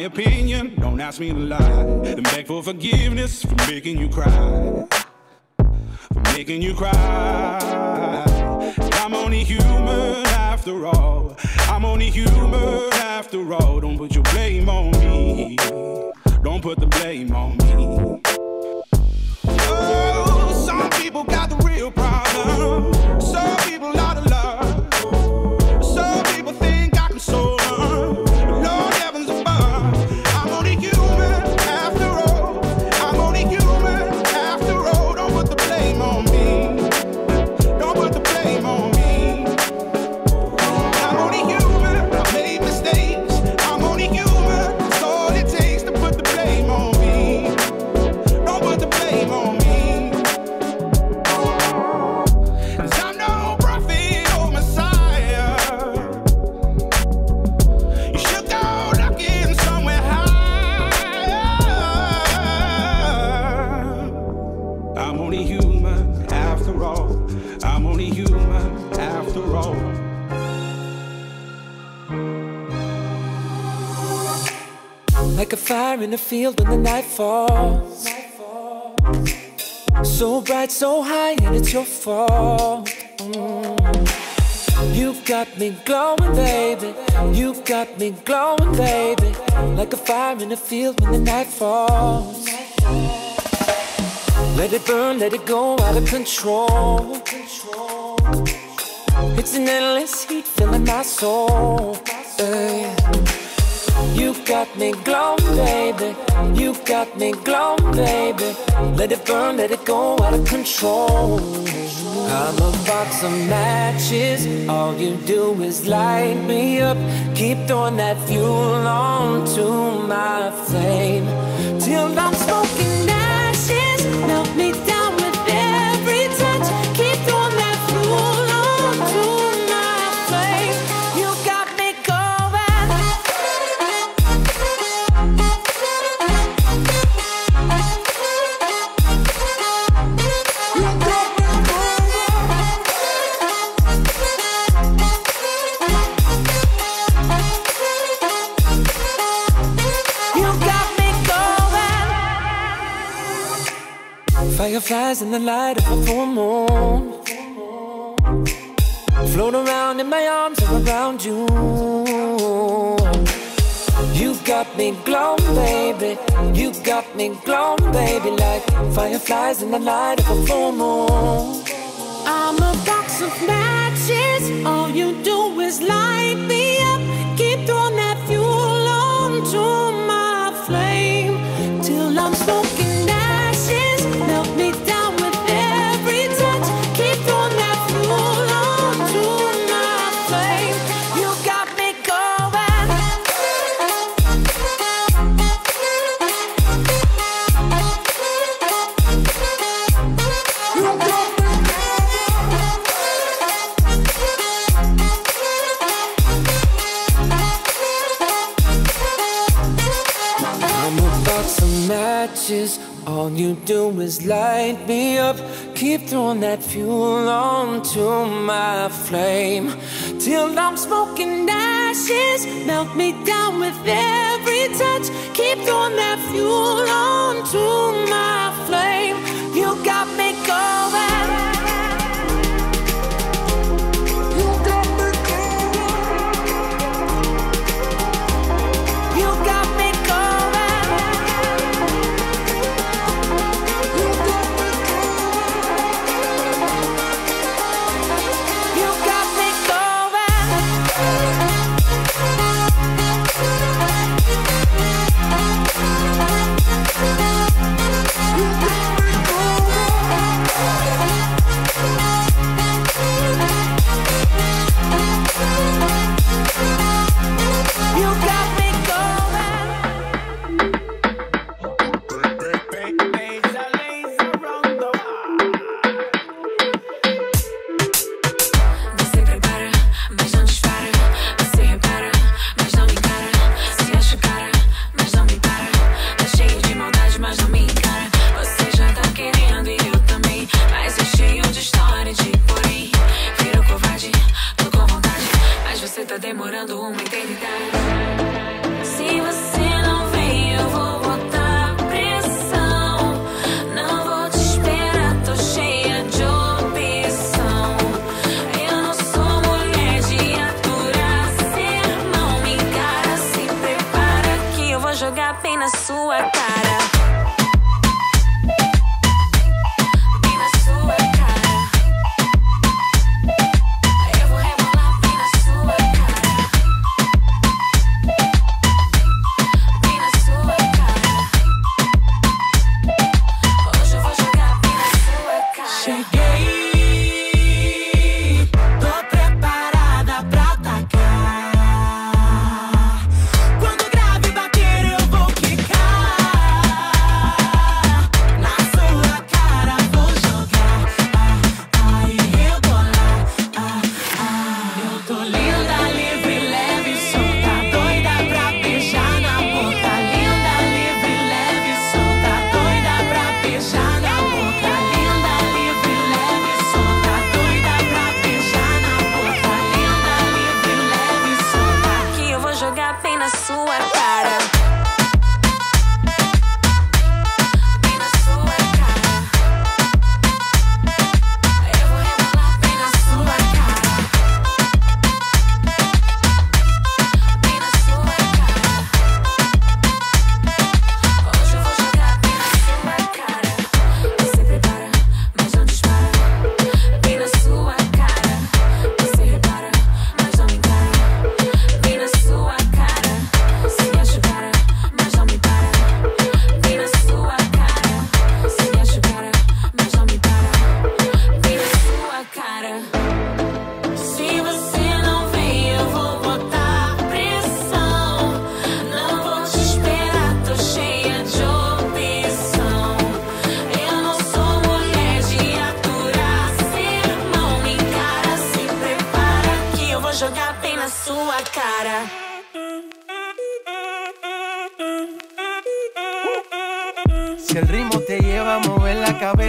My opinion. Don't ask me to lie. Then beg for forgiveness for making you cry for making you cry. I'm only human after all. I'm only human after all. Don't put your blame on me. Don't put the blame on me. Oh, some people got the real problem. Fire in the field when the night falls. So bright, so high, and it's your fault. Mm. You got me glowing, baby. You got me glowing, baby. Like a fire in the field when the night falls. Let it burn, let it go out of control. It's an endless heat filling my soul. Hey. You got me glowing, baby. You got me glowing, baby. Let it burn, let it go out of control. I'm a box of matches. All you do is light me up. Keep throwing that fuel on to my flame. Till I'm Fireflies in the light of a full moon. Float around in my arms and around you. You got me glowing, baby. You got me glowing, baby, like fireflies in the light of a full moon. I'm a box of matches. All you do is light me up. Do is light me up. Keep throwing that fuel onto my flame. Till I'm smoking ashes. Melt me down with every touch. Keep throwing that fuel onto my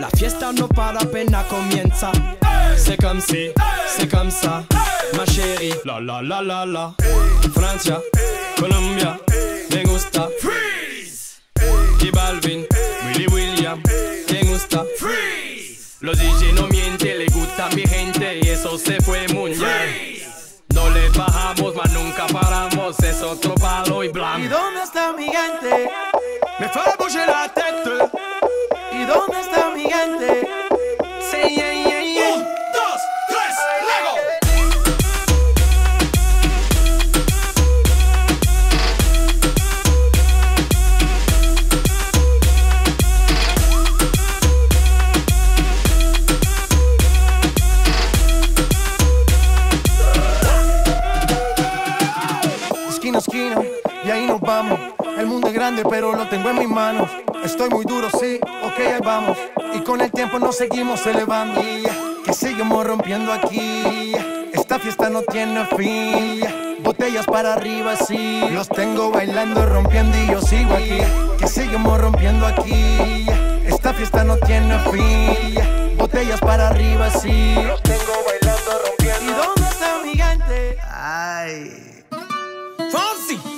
La fiesta no para apenas comienza. C'est comme si, c'est comme ça, ma chérie. La la la la la. Francia, Colombia, me gusta. Freeze. J Balvin, Willy William, me gusta. Freeze. Los DJ no mienten, le gusta a mi gente y eso se fue muy bien. No le bajamos, mas nunca paramos, es otro palo y ¿Y blanco. dónde está mi gente? Dónde está mi gente? Sí, yeah, yeah, yeah. Un, dos, tres, Lego. Esquina esquina, y ahí nos vamos. El mundo es grande, pero lo tengo en mis manos. Estoy muy duro, Y con el tiempo nos seguimos elevando. Que seguimos rompiendo aquí. Esta fiesta no tiene fin. Botellas para arriba, sí. Los tengo bailando, rompiendo y yo sigo aquí. Que seguimos rompiendo aquí. Esta fiesta no tiene fin. Botellas para arriba, sí. Los tengo bailando, rompiendo. ¿Y dónde está mi gente? Ay. Fonsi.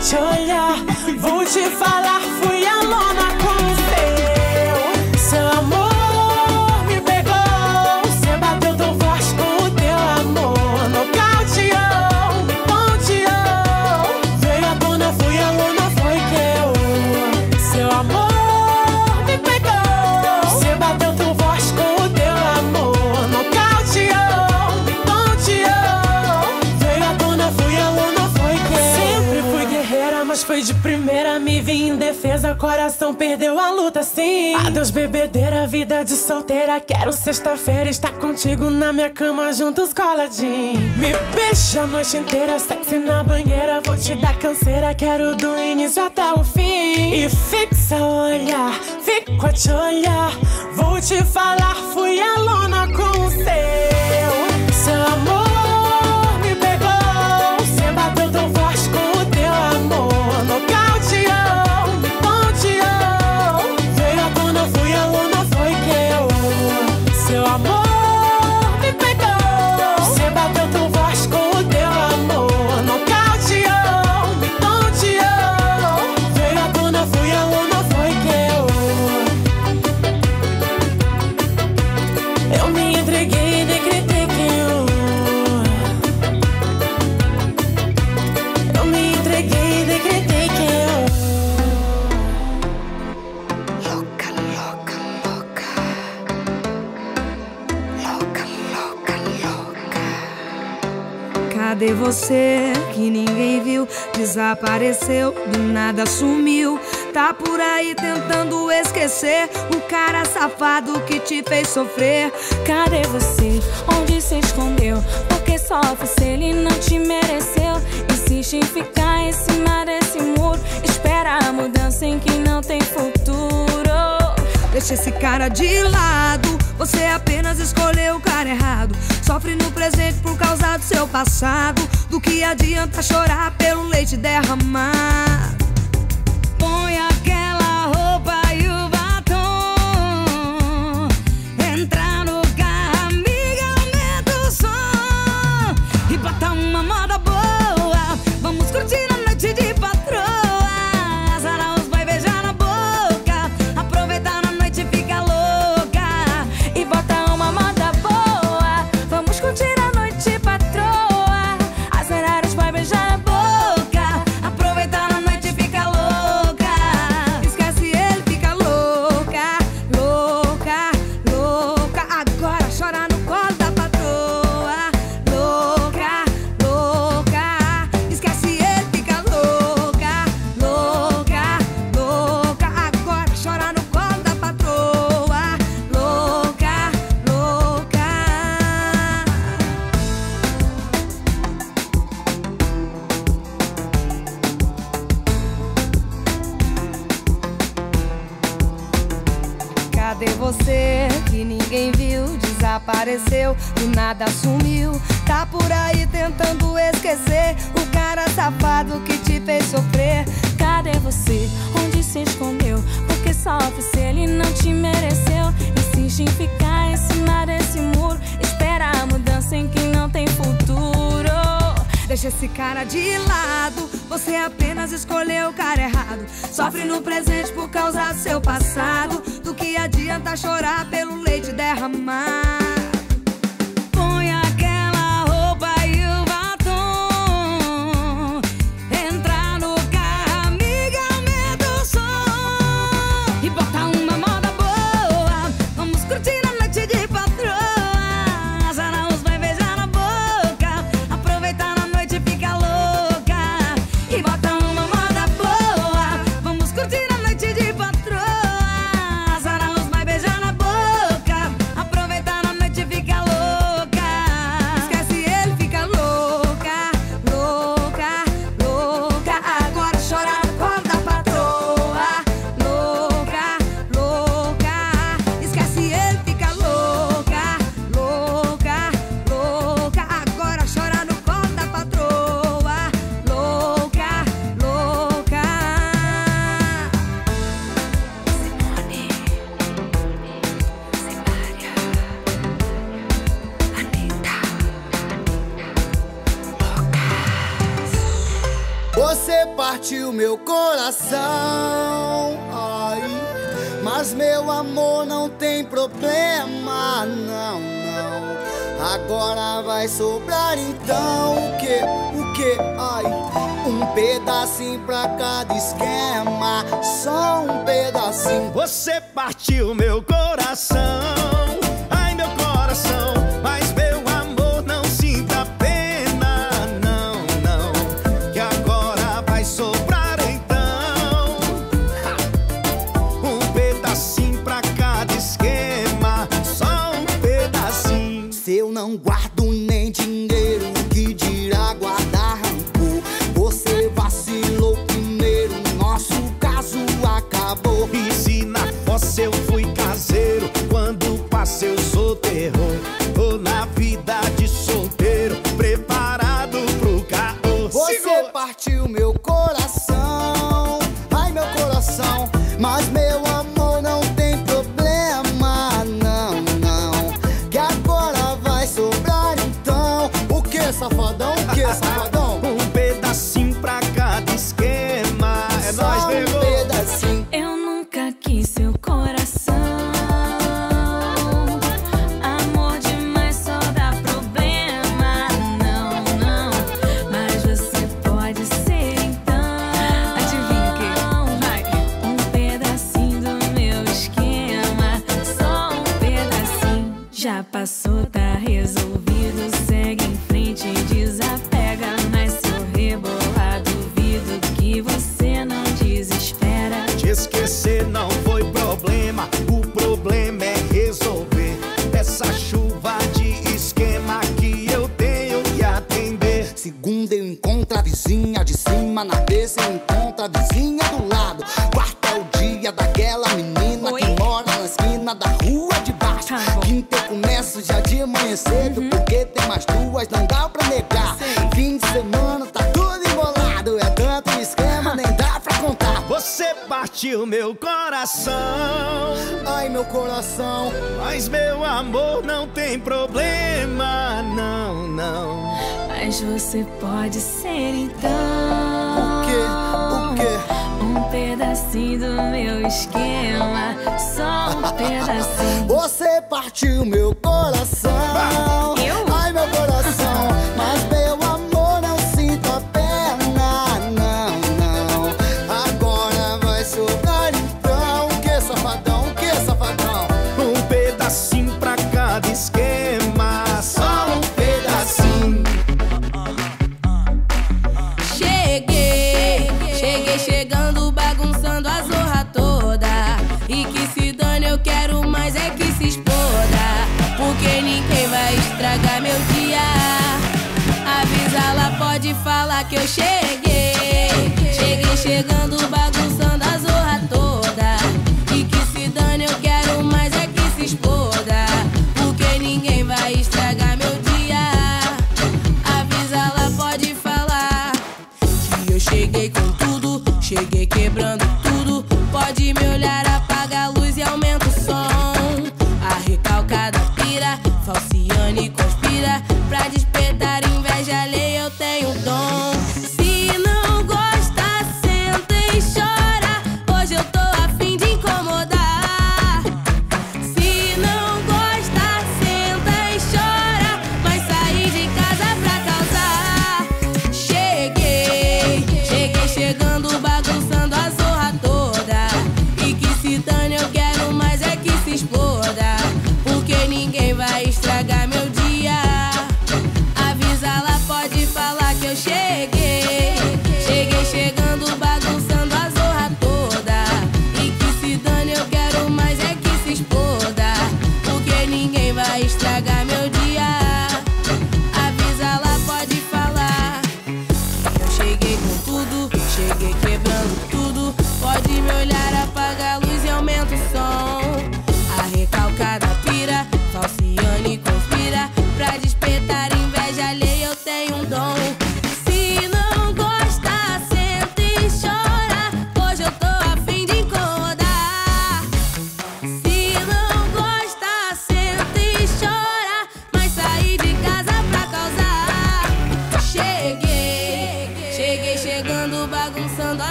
te olhar, vou te falar. seu coração perdeu a luta, sim. Adeus, bebedeira, vida de solteira. Quero sexta-feira estar contigo na minha cama, juntos coladinho. Me beija a noite inteira, sexy na banheira. Vou te dar canseira, quero do início até o fim. E fixa o olhar, fico a te olhar. Vou te falar, fui aluna com você. desapareceu, do nada sumiu. Tá por aí tentando esquecer o cara safado que te fez sofrer. Cadê você? Onde se escondeu? Porque sofre se ele não te mereceu. Insiste em ficar em cima desse muro. Espera a mudança em que não tem futuro. Deixa esse cara de lado você apenas escolheu o cara errado. Sofre no presente por causa do seu passado. Do que adianta chorar pelo leite derramado? mãos seu Agora vai sobrar então o que? O que? Ai, um pedacinho pra cada esquema, só um pedacinho. Você partiu meu coração. pode ser então. O quê? O quê? Um pedacinho do meu esquema. Só um pedacinho. Você partiu, meu. pode falar que eu cheguei. Cheguei chegando,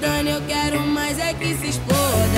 dane, eu quero mais é que se exploda.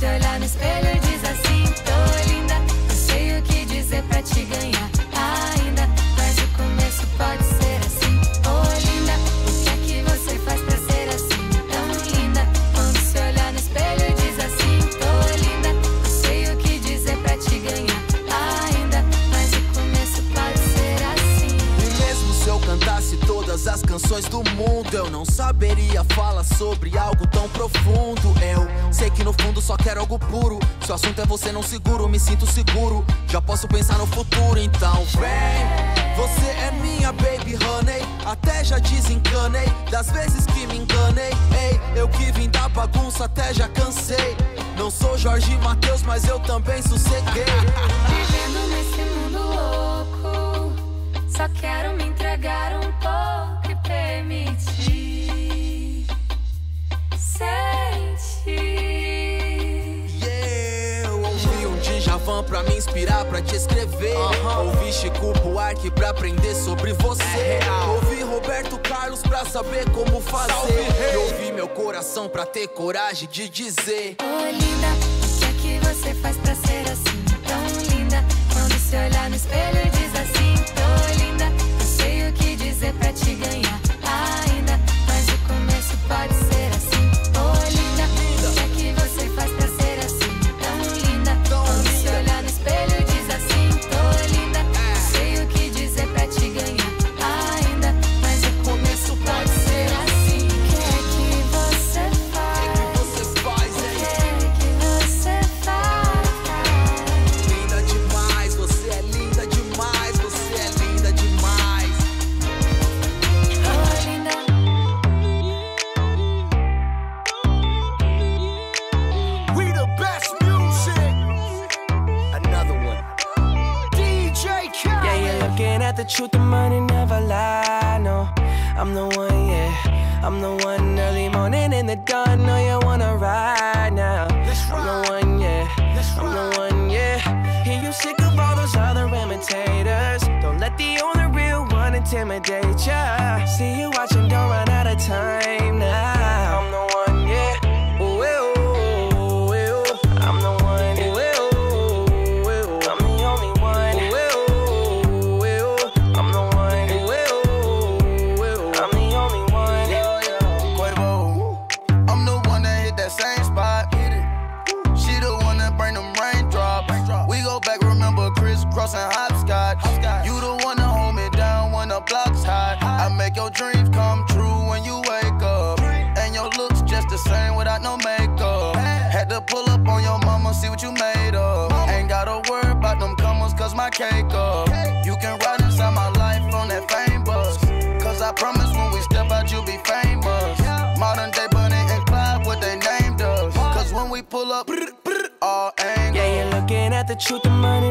Se olhar no espelho diz assim: Tô linda, não sei o que dizer pra te ganhar ainda, mas o começo pode ser assim. Oi, linda, o que é que você faz pra ser assim? Tão linda, quando se olhar no espelho diz assim: Tô linda, não sei o que dizer pra te ganhar ainda, mas o começo pode ser assim. E mesmo se eu cantasse todas as canções do mundo, eu não saberia falar sobre algo tão profundo. Sei que no fundo só quero algo puro. Se o assunto é você, não seguro, me sinto seguro. Já posso pensar no futuro, então vem. Você é minha baby honey, até já desencanei das vezes que me enganei. Ei, eu que vim da bagunça, até já cansei. Não sou Jorge Matheus, mas eu também sosseguei. Vivendo nesse mundo louco, só quero me entregar um pouco Pra me inspirar, pra te escrever. Ouvi Chico Buarque pra aprender sobre você. ouvi Roberto Carlos pra saber como fazer. E ouvi meu coração pra ter coragem de dizer. Oi, linda, o que é que você faz pra ser assim? Tão linda, quando se olhar no espelho e diz assim: truth, the money never lie. No, I'm the one, yeah. I'm the one early morning in the dawn. No, you wanna ride now. I'm the one, yeah. I'm the one, yeah. Hear you sick of all those other imitators. Don't let the only real one intimidate ya. See you watching, out, you'll be famous. Modern day Bunny and Clyde, what they named us. Cause when we pull up, all angles. Yeah, you're looking at the truth, the money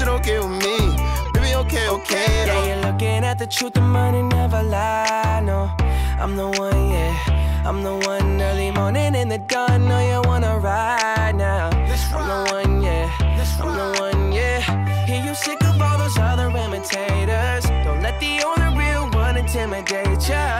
Shit okay with me. Baby, okay, okay. Yeah, you're looking at the truth, the money never lie. No, I'm the one, yeah. I'm the one early morning in the dawn. Know you wanna ride now. I'm the one, yeah. I'm the one, yeah. Hear you sick of all those other imitators. Don't let the only real one intimidate ya.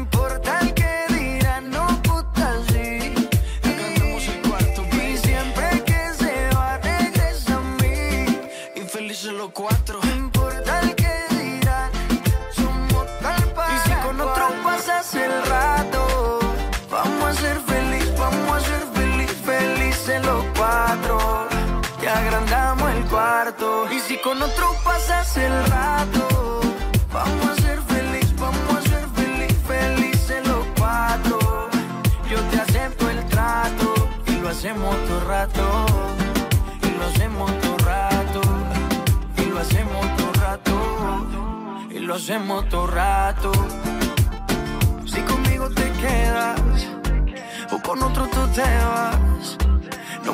Con otro pasas el rato, vamos a ser feliz, vamos a ser feliz, felices los cuatro. Yo te acepto el trato y lo hacemos todo rato. Y lo hacemos todo rato. Y lo hacemos todo rato. Y lo hacemos todo rato. Si conmigo te quedas o con otro tú te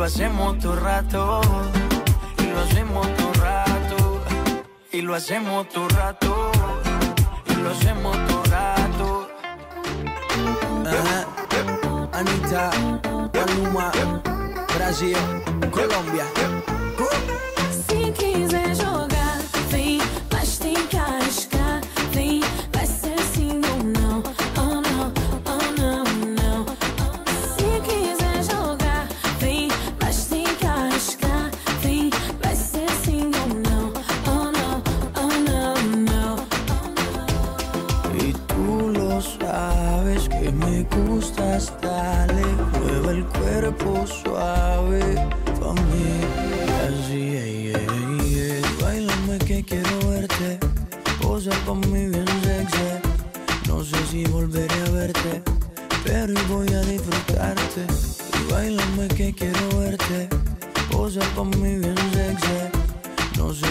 lo hacemos todo rato. Y lo hacemos todo rato. Y lo hacemos todo rato. Y lo hacemos todo rato. Anita, Maluma, Brasil, Colômbia. Se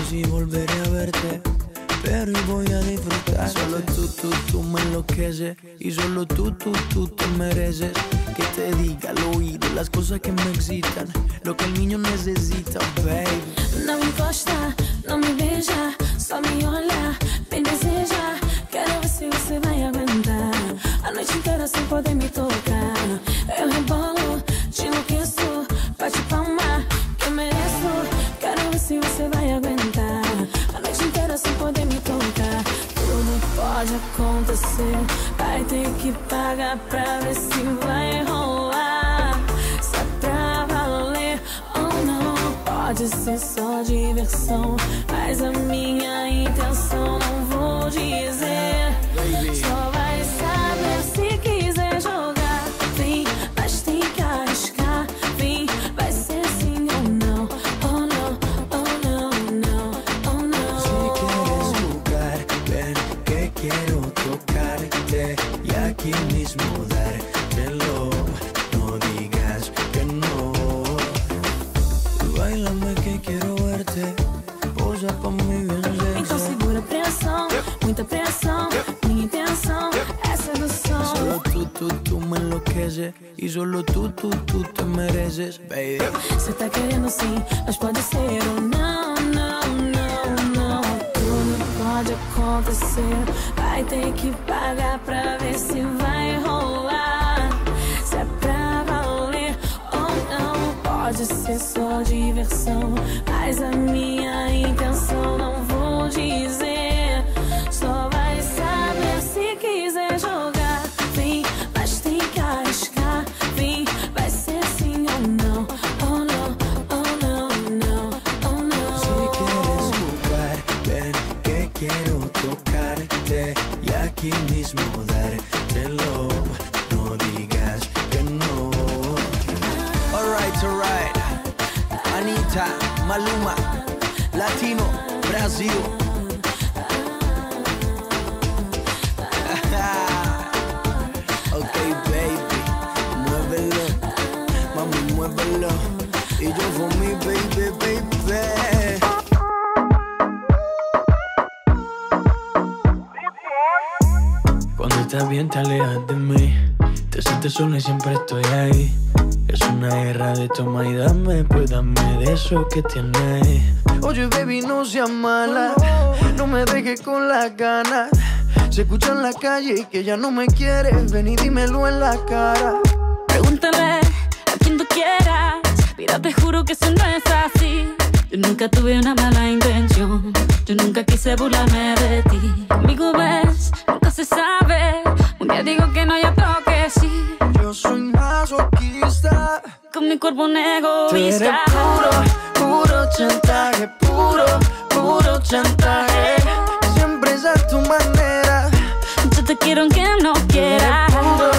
si volveré a verte. Pero voy a disfrutar. Solo tú, tú, tú me enloqueces. Y solo tú, tú, tú te mereces. Que te diga al oído las cosas que me excitan. Lo que el niño necesita, baby. Não me encosta, não me beija, só me olha, me deseja. Quero ver se você vai aguentar a noite inteira sem poder me tocar. Eu rebolo, pode acontecer, vai ter que pagar pra ver se vai rolar. Se é pra valer ou não. Pode ser só diversão, mas a minha intenção não Brasil. Ok, baby, muévelo, mami, muévelo. Y yo for mi baby, baby. Cuando estás bien te alejas de mí Te sientes sola y siempre estoy ahí Es una guerra de toma y dame Pues dame de eso que tienes Oye baby no seas mala No me dejes con las ganas Se escucha en la calle que ya no me quieres Ven y dímelo en la cara Pregúntale a quien tú quieras. Mira, te juro que eso no es así. Yo nunca tuve una mala intención. Yo nunca quise burlarme de ti. Conmigo ves, nunca se sabe. Un día digo que no hay otro que sí. Yo soy masoquista Con mi cuerpo un Tú eres egoísta. puro puro chantaje, puro, puro chantaje. Siempre es a tu manera. Yo te quiero aunque no quieras.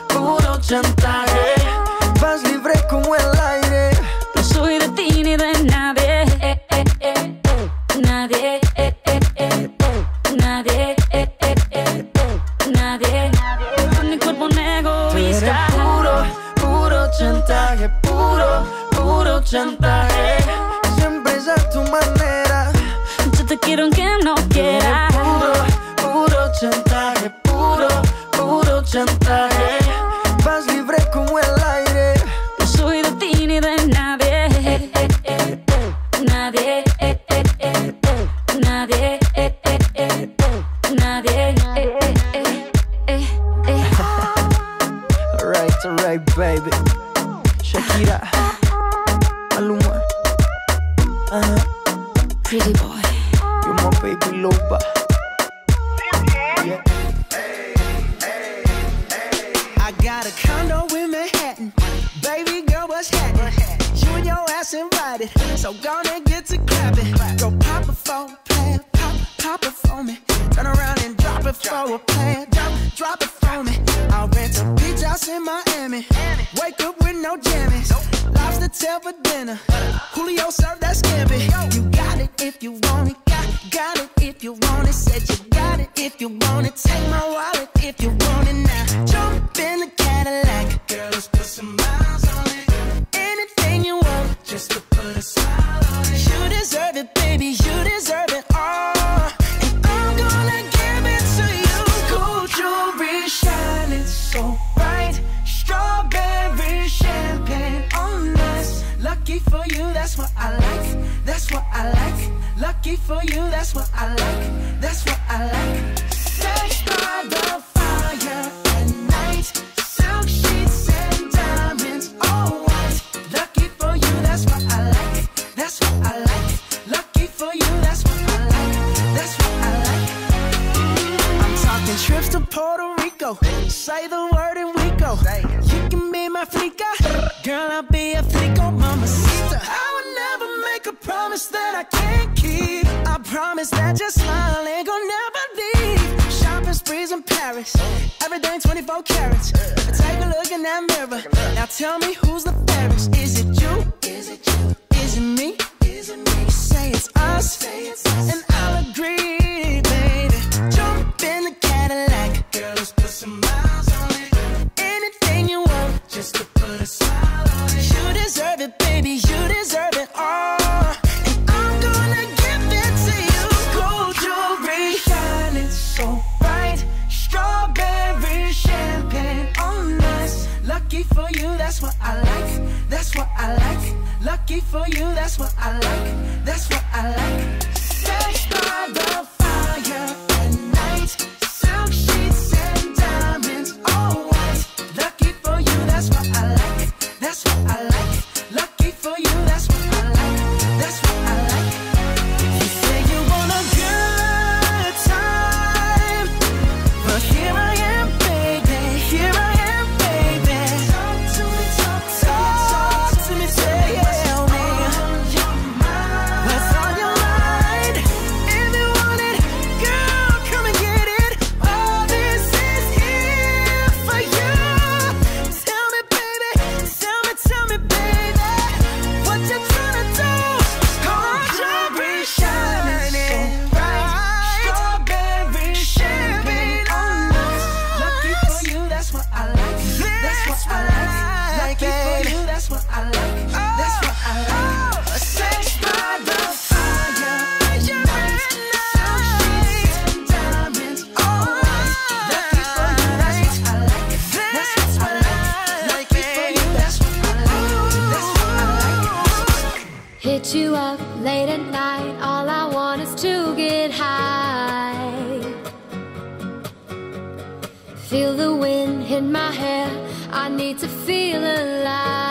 chantaje. Vas libre como el aire. No soy de ti ni de nadie. Eh, eh, eh, eh. Nadie. eh, eh, eh, eh. Nadie. eh, eh, eh, eh. Nadie. Con mi cuerpo un eres egoísta. puro, puro chantaje, puro, puro chantaje. Siempre es a tu manera. Yo te quiero aunque no quieras. Puro, puro chantaje, puro, puro chantaje. Promise that your smile ain't gonna never leave. Shopping sprees in Paris. Everything 24 carats. Take a look in that mirror. Now tell me who's the fairest. Hit my hair. I need to feel alive.